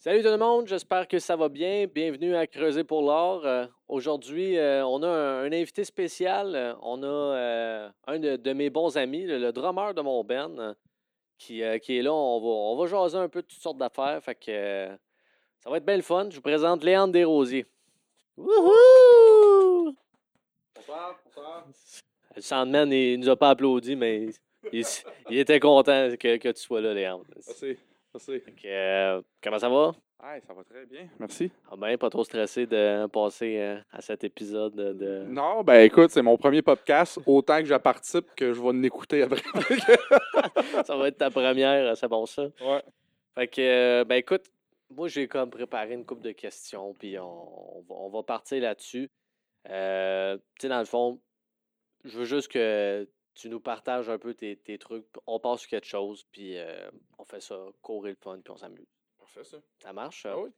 Salut tout le monde, j'espère que ça va bien. Bienvenue à Creuser pour l'or. Euh, Aujourd'hui, euh, on a un, un invité spécial. Euh, On a euh, un de, de mes bons amis, le, le drummer de mon band, qui, euh, qui est là. On va, on va jaser un peu de toutes sortes d'affaires. Fait que euh, ça va être bien le fun. Je vous présente Léandre Desrosiers. Wouhou! Bonsoir, bonsoir. Le Sandman, il, il nous a pas applaudi, mais il était content que, que tu sois là, Léandre. Merci, euh, comment ça va? Hey, ça va très bien, merci. Ah ben, pas trop stressé de passer euh, à cet épisode de... Non, ben écoute, c'est mon premier podcast, autant que je participe que je vais l'écouter après. ça va être ta première, c'est bon ça? ouais. Fait que, euh, ben écoute, moi j'ai comme préparé une couple de questions, puis on, on va, on va partir là-dessus. Euh, tu sais, dans le fond, je veux juste que tu nous partages un peu tes, tes trucs. On passe sur quelque chose, puis euh, on fait ça, courir le fun, puis on s'amuse. Parfait, ça. Ça marche? Ah oui.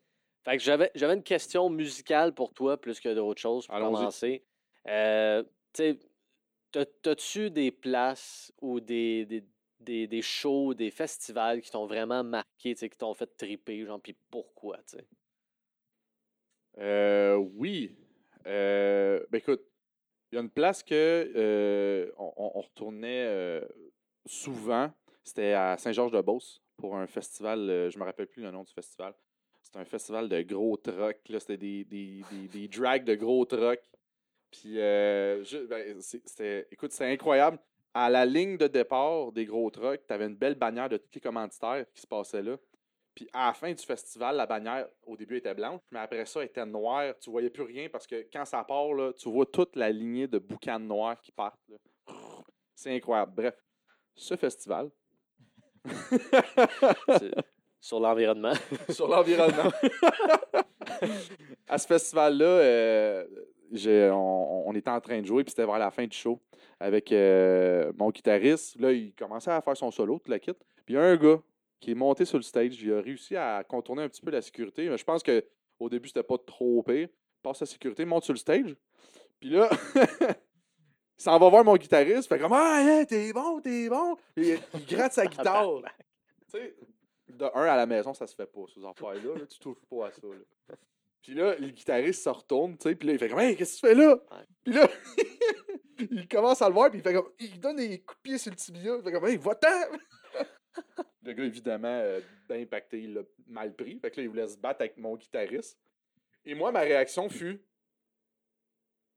Fait que j'avais, j'avais une question musicale pour toi plus que d'autres choses pour Allons-y. commencer. Euh, tu sais, t'as- t'as-tu des places ou des, des, des, des shows, des festivals qui t'ont vraiment marqué, tu qui t'ont fait triper, genre, puis pourquoi, tu sais? Euh, oui. Euh, ben écoute, il y a une place que euh, on, retournait euh, souvent. C'était à Saint-Georges-de-Beauce pour un festival. euh, je me rappelle plus le nom du festival. C'était un festival de gros trucks. C'était des, des, des, drags de gros trucks. Puis, euh, ben, c'était, écoute, c'était incroyable. À la ligne de départ des gros trucks, tu avais une belle bannière de tous les commanditaires qui se passaient là. Puis à la fin du festival, la bannière, au début, était blanche, mais après ça, elle était noire. Tu voyais plus rien parce que quand ça part, là, tu vois toute la lignée de boucans noirs qui partent. C'est incroyable. Bref, ce festival, Sur l'environnement. sur l'environnement. à ce festival-là, euh, j'ai- on, on était en train de jouer, puis c'était vers la fin du show avec euh, mon guitariste. Là, il commençait à faire son solo, tout la kit. Puis il y a un gars qui est monté sur le stage. Il a réussi à contourner un petit peu la sécurité. Mais je pense que au début, c'était pas trop pire. Il passe la sécurité, monte sur le stage. Puis là, il s'en va voir mon guitariste. Fait comme Ah, hein, t'es bon, t'es bon. Il, il gratte sa guitare. Tu sais, de un à la maison, ça se fait pas, ces affaires-là. là. tu touches pas à ça. là. Puis là, le guitariste se retourne, tu sais, puis là, il fait comme Hey, qu'est-ce que tu fais là? Puis là, il commence à le voir, puis il fait comme Il donne des coups de pied sur le tibia. Il fait comme Hey, va-t'en! Le gars, évidemment, euh, d'impacté, il l'a mal pris. Fait que là, il voulait se battre avec mon guitariste. Et moi, ma réaction fut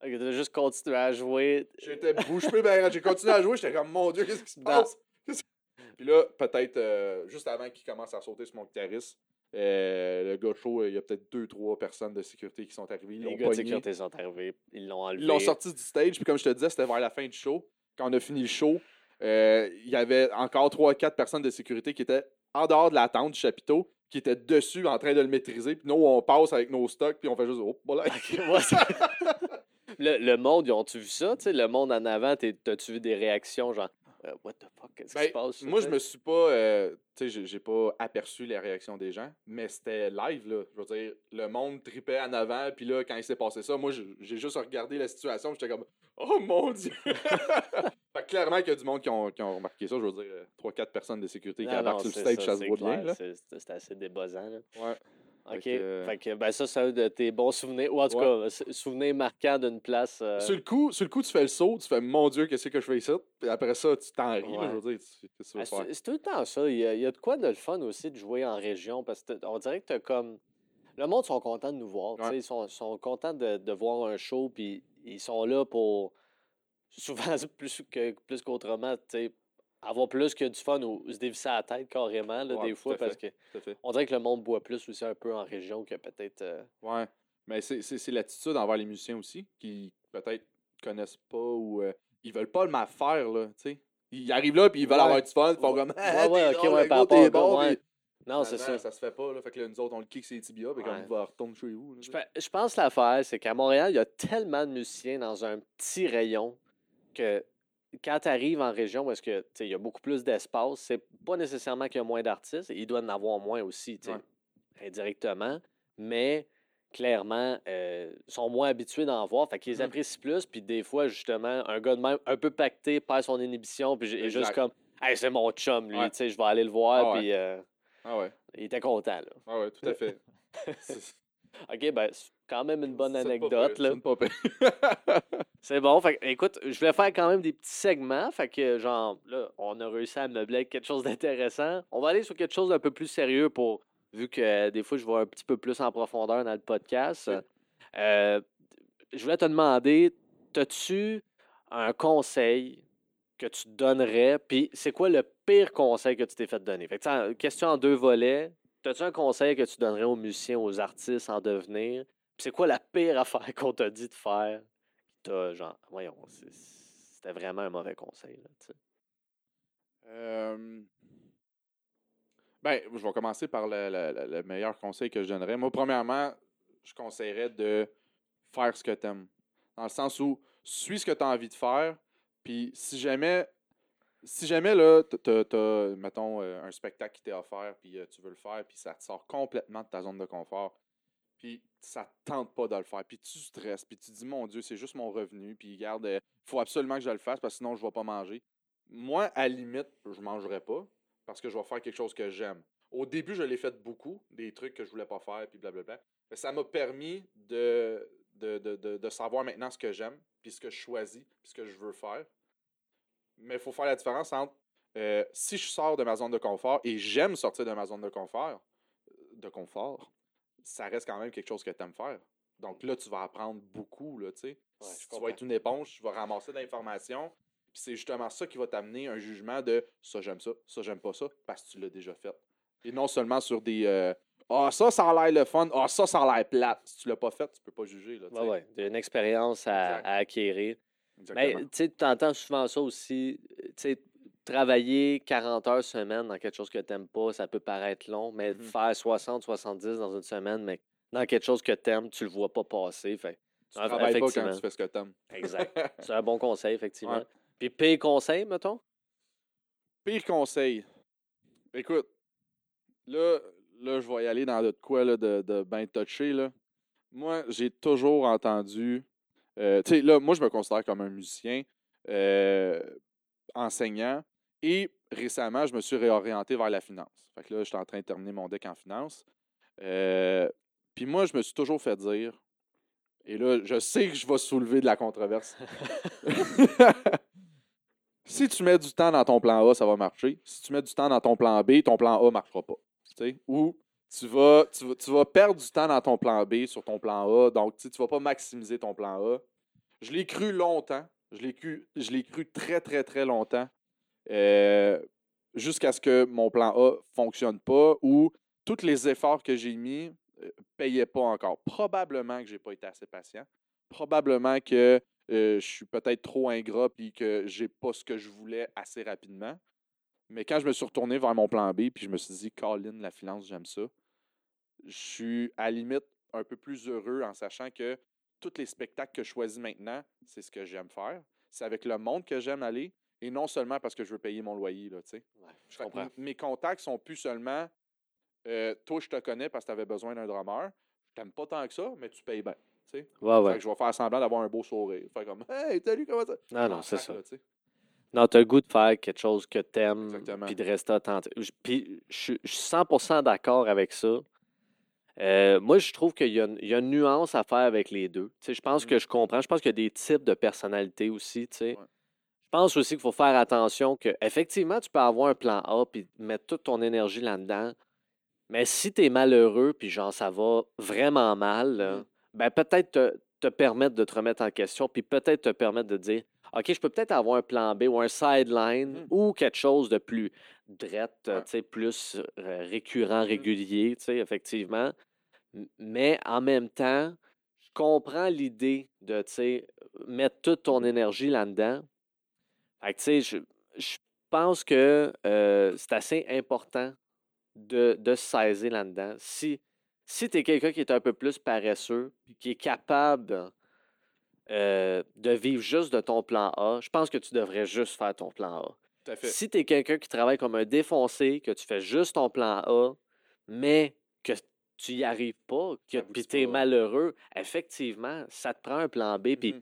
Ok, t'as juste continué à jouer. J'étais bouche bée, ben, j'ai continué à jouer, j'étais comme Mon Dieu, qu'est-ce qui se passe? Puis là, peut-être euh, juste avant qu'il commence à sauter sur mon guitariste, euh, le gars chaud, il y a peut-être deux, trois personnes de sécurité qui sont arrivées. Ils Les gars de sécurité sont arrivés, ils l'ont enlevé. Ils l'ont sorti du stage, puis comme je te disais, c'était vers la fin du show. Quand on a fini le show, euh, il y avait encore trois, quatre personnes de sécurité qui étaient en dehors de la tente du chapiteau, qui étaient dessus en train de le maîtriser. Puis nous, on passe avec nos stocks, puis on fait juste Oh, voilà. Moi, le, le monde, ils ont-tu vu ça? Tu sais, le monde en avant, t'as-tu vu des réactions genre euh, What the fuck? Qu'est-ce qui Ben, se passe? Moi, je me suis pas. euh, tu sais, j'ai- pas aperçu les réactions des gens, mais c'était live, là. Je veux dire, le monde tripait en avant, puis là, quand il s'est passé ça, moi, j'ai juste regardé la situation, j'étais comme, oh mon dieu! fait que clairement qu'il y a du monde qui ont, qui ont remarqué ça. Je veux dire, 3-4 personnes de sécurité qui Non, embarquent sur le stage, ça, ça, se voit bien. C'est assez débuzzant. Là. Ouais. OK. Fait que- Fait que, ben, ça, c'est un de tes bons souvenirs. Ou en tout Ouais. cas, s- souvenirs marquants d'une place. euh, Sur, le coup, sur le coup, tu fais le saut, tu fais, mon dieu, qu'est-ce que je fais ici? Puis après ça, tu t'en ris, Ouais. je veux dire, tu- tu ah, c'est tout le temps ça. Il y, a, il y a de quoi de le fun aussi de jouer en région parce que t'as- on dirait que t'as comme. Le monde sont contents de nous voir. tu Ouais. Ils sont, sont contents de, de voir un show, puis ils sont là pour. Souvent, plus que plus qu'autrement, tu sais, avoir plus que du fun ou se dévisser la tête carrément, là, Ouais, des fois, à fait. parce que à on dirait que le monde boit plus aussi un peu en région que peut-être. euh, Ouais. Mais c'est- l'attitude envers les musiciens aussi, qui peut-être connaissent pas ou euh, ils veulent pas le mal faire, là, tu sais. Ils arrivent là, puis ils veulent Ouais. avoir du fun, ils font Ouais. comme Ouais, ouais, ok, ouais, par rapport bon, ouais. puis Non, c'est ça. Ça se fait pas, là. Fait que là, nous autres, on le kick ses tibias, puis Ouais. comme, va retourner chez vous. là, Je, pense que l'affaire, c'est qu'à Montréal, il y a tellement de musiciens dans un petit rayon que quand tu arrives en région, que tu sais, il y a beaucoup plus d'espace, c'est pas nécessairement qu'il y a moins d'artistes, il doit en avoir moins aussi, Ouais. indirectement, mais clairement, euh, sont moins habitués d'en voir, fait qu'ils Mhm. apprécient plus, puis des fois, justement, un gars de même un peu pacté perd son inhibition, puis est juste comme, hey, c'est mon chum, lui, Ouais. tu sais, je vais aller le voir, Ah ouais. puis. euh, Ah ouais. Il était content, là. Ah ouais, tout à fait. OK, ben, quand même une bonne anecdote, c'est bon. Fait écoute, je voulais faire quand même des petits segments. Fait que, genre, là, on a réussi à meubler quelque chose d'intéressant. On va aller sur quelque chose d'un peu plus sérieux pour, vu que euh, des fois, je vais un petit peu plus en profondeur dans le podcast. Euh, je voulais te demander, as-tu un conseil que tu donnerais? Puis, c'est quoi le pire conseil que tu t'es fait donner? Fait que, question en deux volets. As-tu un conseil que tu donnerais aux musiciens, aux artistes en devenir? C'est quoi la pire affaire qu'on t'a dit de faire? T'as genre, voyons, c'était vraiment un mauvais conseil. Là, Ben, je vais commencer par le, le- le- le meilleur conseil que je donnerais. Moi, premièrement, je conseillerais de faire ce que tu aimes. Dans le sens où, suis ce que tu envie de faire, puis si jamais, si jamais, là, tu as, mettons, euh, un spectacle qui t'est offert, puis euh, tu veux le faire, puis ça te sort complètement de ta zone de confort, puis ça te tente pas de le faire, puis tu stresses, puis tu dis, mon Dieu, c'est juste mon revenu, puis regarde, il faut absolument que je le fasse, parce que sinon, je vais pas manger. Moi, à la limite, je mangerai pas, parce que je vais faire quelque chose que j'aime. Au début, je l'ai fait beaucoup, des trucs que je voulais pas faire, puis blablabla. Mais ça m'a permis de, de, de, de, de savoir maintenant ce que j'aime, puis ce que je choisis, puis ce que je veux faire. Mais il faut faire la différence entre euh, si je sors de ma zone de confort et j'aime sortir de ma zone de confort, de confort, ça reste quand même quelque chose que tu aimes faire. Donc là, tu vas apprendre beaucoup, là, tu sais. Ouais, tu vas être une éponge, tu vas ramasser de l'information, puis c'est justement ça qui va t'amener un jugement de ça j'aime ça, ça j'aime pas ça, parce que tu l'as déjà fait. Et non seulement sur des euh, Ah, ça, ça a l'air le fun, ah, ça, ça a l'air plate. Si tu l'as pas fait, tu peux pas juger. Là, tu Ouais, ouais, une expérience à, acquérir. Mais Exactement. tu sais, tu entends souvent ça aussi. Tu sais, travailler 40 heures semaine dans quelque chose que tu n'aimes pas, ça peut paraître long, mais Mhm. faire 60, 70 dans une semaine, mais dans quelque chose que tu aimes, tu le vois pas passer. Fait, tu ah, travailles pas quand tu fais ce que t'aimes. exact. C'est un bon conseil, effectivement. Ouais. Puis pire conseil, mettons? Pire conseil. Écoute, là, là je vais y aller dans de quoi là, de, de bien touché. Là. Moi, j'ai toujours entendu. euh, tu sais, là, moi, je me considère comme un musicien, euh, enseignant, et récemment, je me suis réorienté vers la finance. Fait que là, je suis en train de terminer mon deck en finance. Euh, Puis moi, je me suis toujours fait dire, et là, je sais que je vais soulever de la controverse. si tu mets du temps dans ton plan A, ça va marcher. Si tu mets du temps dans ton plan B, ton plan A ne marchera pas. Ou tu vas, tu, tu vas perdre du temps dans ton plan B sur ton plan A, donc tu ne vas pas maximiser ton plan A. Je l'ai cru longtemps. Je l'ai cru, je l'ai cru très, très, très longtemps. Euh, Jusqu'à ce que mon plan A ne fonctionne pas ou tous les efforts que j'ai mis ne payaient pas encore. Probablement que je n'ai pas été assez patient. Probablement que euh, je suis peut-être trop ingrat puis que j'ai pas ce que je voulais assez rapidement. Mais quand je me suis retourné vers mon plan B puis je me suis dit, Colin, la finance, j'aime ça, je suis à la limite un peu plus heureux en sachant que tous les spectacles que je choisis maintenant, c'est ce que j'aime faire. C'est avec le monde que j'aime aller et non seulement parce que je veux payer mon loyer. Là, tu sais. Ouais, je Fait comprends. mes contacts sont plus seulement euh, toi, je te connais parce que tu avais besoin d'un drummer. Je t'aime pas tant que ça, mais tu payes bien. tu sais. Ouais, Fait ouais. que je vais faire semblant d'avoir un beau sourire. Faire comme Hey, salut, comment ça? Non, non, En c'est ça. là. Non, tu as le goût de faire quelque chose que tu aimes, Exactement. puis de rester attentif. Puis je suis- je suis 100% d'accord avec ça. Euh, moi, je trouve qu'il y, a une- il y a une nuance à faire avec les deux. Tu sais, je pense Mm. que je comprends. Je pense qu'il y a des types de personnalités aussi. tu sais. Ouais. Je pense aussi qu'il faut faire attention que effectivement, tu peux avoir un plan A puis mettre toute ton énergie là-dedans. Mais si tu es malheureux puis genre ça va vraiment mal, là, Mhm. ben peut-être te, te permettre de te remettre en question puis peut-être te permettre de dire OK, je peux peut-être avoir un plan B ou un sideline Mhm. ou quelque chose de plus drette, Ouais. tu sais, plus euh, récurrent, Mhm. régulier, tu sais, effectivement. Mais en même temps, je comprends l'idée de, tu sais, mettre toute ton énergie là-dedans. Fait que, tu sais, je, je pense que euh, c'est assez important de, de se saisir là-dedans. Si, si tu es quelqu'un qui est un peu plus paresseux, puis qui est capable euh, de vivre juste de ton plan A, je pense que tu devrais juste faire ton plan A. Tout à fait. Si tu es quelqu'un qui travaille comme un défoncé, que tu fais juste ton plan A, mais que tu n'y arrives pas, que tu es malheureux, effectivement, ça te prend un plan B. Puis Mhm.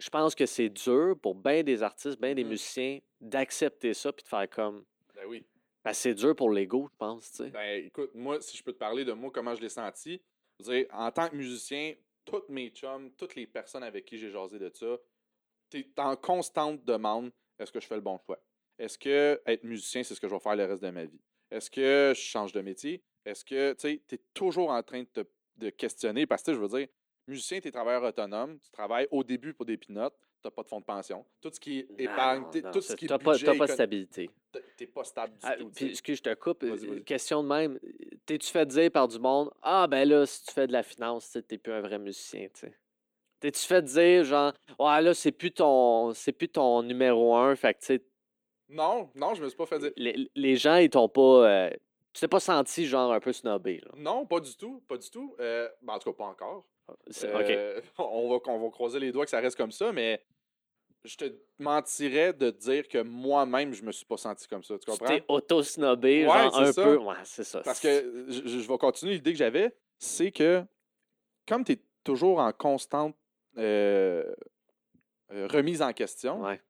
Je pense que c'est dur pour bien des artistes, bien des Mhm. musiciens d'accepter ça puis de faire comme Ben oui. Ben, c'est dur pour l'ego, je pense, tu sais. Ben, écoute, moi, si je peux te parler de moi, comment je l'ai senti, je veux dire, en tant que musicien, toutes mes chums, toutes les personnes avec qui j'ai jasé de ça, t'es en constante demande est-ce que je fais le bon choix? Est-ce que être musicien, c'est ce que je vais faire le reste de ma vie? Est-ce que je change de métier? Est-ce que, tu sais, tu es toujours en train de te de questionner parce que, je veux dire, musicien, tu es travailleur autonome, tu travailles au début pour des pinottes, tu n'as pas de fonds de pension. Tout ce qui est épargne, Non, tout ce qui est t'as pas, budget, t'as pas de stabilité. t'es- t'es pas stable du Ah, tout. tu puis, excuse, je te coupe. Question de même. T'es-tu fait dire par du monde Ah, ben là, si tu fais de la finance, tu t'es plus un vrai musicien, tu sais. T'es-tu fait dire, genre, ouais, là, c'est plus ton, c'est plus ton numéro un. Fait que, tu sais, Non, non, je me suis pas fait dire. les, les gens, ils t'ont pas. euh, tu t'es pas senti, genre, un peu snobé, là. Non, pas du tout, pas du tout. Euh, ben, en tout cas, pas encore. Euh, on, va, on va croiser les doigts que ça reste comme ça, mais je te mentirais de dire que moi-même, je me suis pas senti comme ça. Tu Tu comprends? t'es auto-snobé, Ouais, genre, un ça. peu. Ouais, c'est ça. Parce que je, je vais continuer l'idée que j'avais, c'est que comme tu es toujours en constante euh, euh, remise en question, Ouais.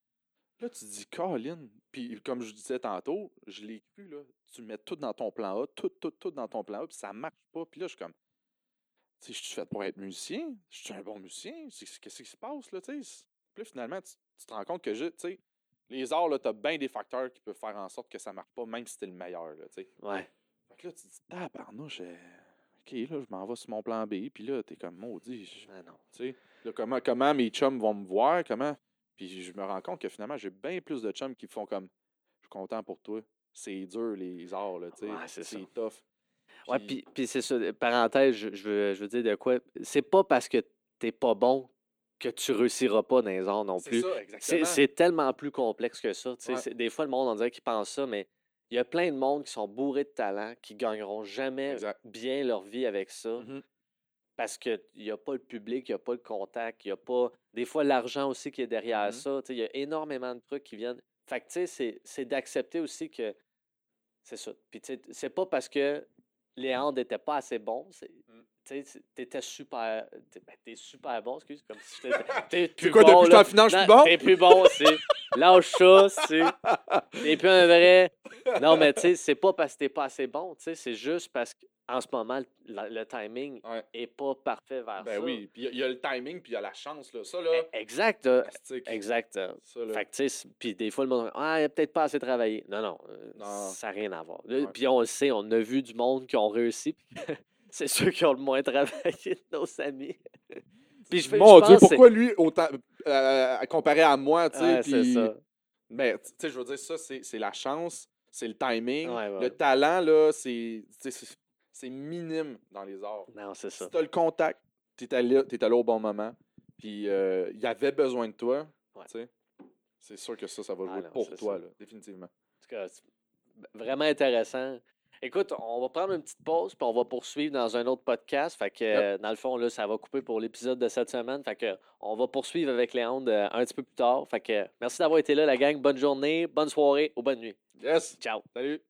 là, tu te dis, Colin, puis comme je disais tantôt, je l'ai cru, là, tu mets tout dans ton plan A, tout, tout, tout dans ton plan A, puis ça marche pas. Puis là, je suis comme, tu je suis fait pour être musicien, je suis un bon musicien, qu'est-ce qui se passe, là, tu sais? Puis là, finalement, tu, tu te rends compte que, je- tu sais, les arts, là, t'as bien des facteurs qui peuvent faire en sorte que ça marche pas, même si t'es le meilleur, là, tu sais. Ouais. Fait que là, tu te dis, tabarnouche, euh, OK, là, je m'en vais sur mon plan B, puis là, t'es comme, maudit, je- Ah non. tu sais, là, comment, comment mes chums vont me voir, comment. Puis je me rends compte que finalement, j'ai bien plus de chums qui font comme, je suis content pour toi. C'est dur, les arts, là, tu sais. Ouais, c'est ça. Tough. Ouais, puis, puis c'est ça, euh, parenthèse, je, je veux, je veux dire de quoi. C'est pas parce que t'es pas bon que tu réussiras pas dans les arts non plus. C'est tellement plus complexe que ça. Ouais. Des fois, le monde, on dirait qu'ils pense ça, mais il y a plein de monde qui sont bourrés de talent, qui gagneront jamais Exact. bien leur vie avec ça Mhm. parce qu'il n'y a pas le public, il n'y a pas le contact, il n'y a pas. Des fois, l'argent aussi qui est derrière Mhm. ça. Il y a énormément de trucs qui viennent. Fait que, tu sais, c'est- c'est d'accepter aussi que. C'est ça. Puis, tu sais, c'est pas parce que les hands n'étaient pas assez bons. c'est- Mm. Tu sais, t'étais super. T'es ben, t'es super bon, excuse. Comme si. T'es plus C'est quoi, bon, depuis là. en finance, je suis bon? T'es plus bon, c'est. Lâche ça, c'est. T'es plus un vrai. Non, mais tu sais, c'est pas parce que t'es pas assez bon, tu sais, c'est juste parce qu'en ce moment, le, le timing Ouais. est pas parfait vers Ben ça. oui, puis il y a- il y, a le timing, puis il y a la chance, là. Ça, là, E- Exact, euh, exact. euh. ça, là. Fait que, tu sais, puis des fois, le monde, ah, il a peut-être pas assez travaillé. Non, non, euh, Non. ça n'a rien à voir. Là, Ouais. Puis on le sait, on a vu du monde qui ont réussi. puis c'est ceux qui ont le moins travaillé de nos amis. puis je fais, Mon Dieu, pense que pourquoi lui, autant, euh, comparé à moi, tu sais, Ouais, c'est puis- ça. Mais, tu sais, je veux dire, ça, c'est la chance, c'est le timing. Ouais, ouais. Le talent, là, c'est minime dans les arts. Non, c'est ça. Si tu as le contact, tu es allé, t'es allé au bon moment, puis euh, il y avait besoin de toi, Ouais. tu sais, c'est sûr que ça, ça va Ah jouer non, pour toi, là, définitivement. En tout cas, vraiment intéressant. Écoute, on va prendre une petite pause, puis on va poursuivre dans un autre podcast. Fait que, dans le fond, là, ça va couper pour l'épisode de cette semaine. Fait que, on va poursuivre avec Léandre euh, un petit peu plus tard. Fait que, merci d'avoir été là, la gang. Bonne journée, bonne soirée ou bonne nuit. Yes! Ciao. Salut!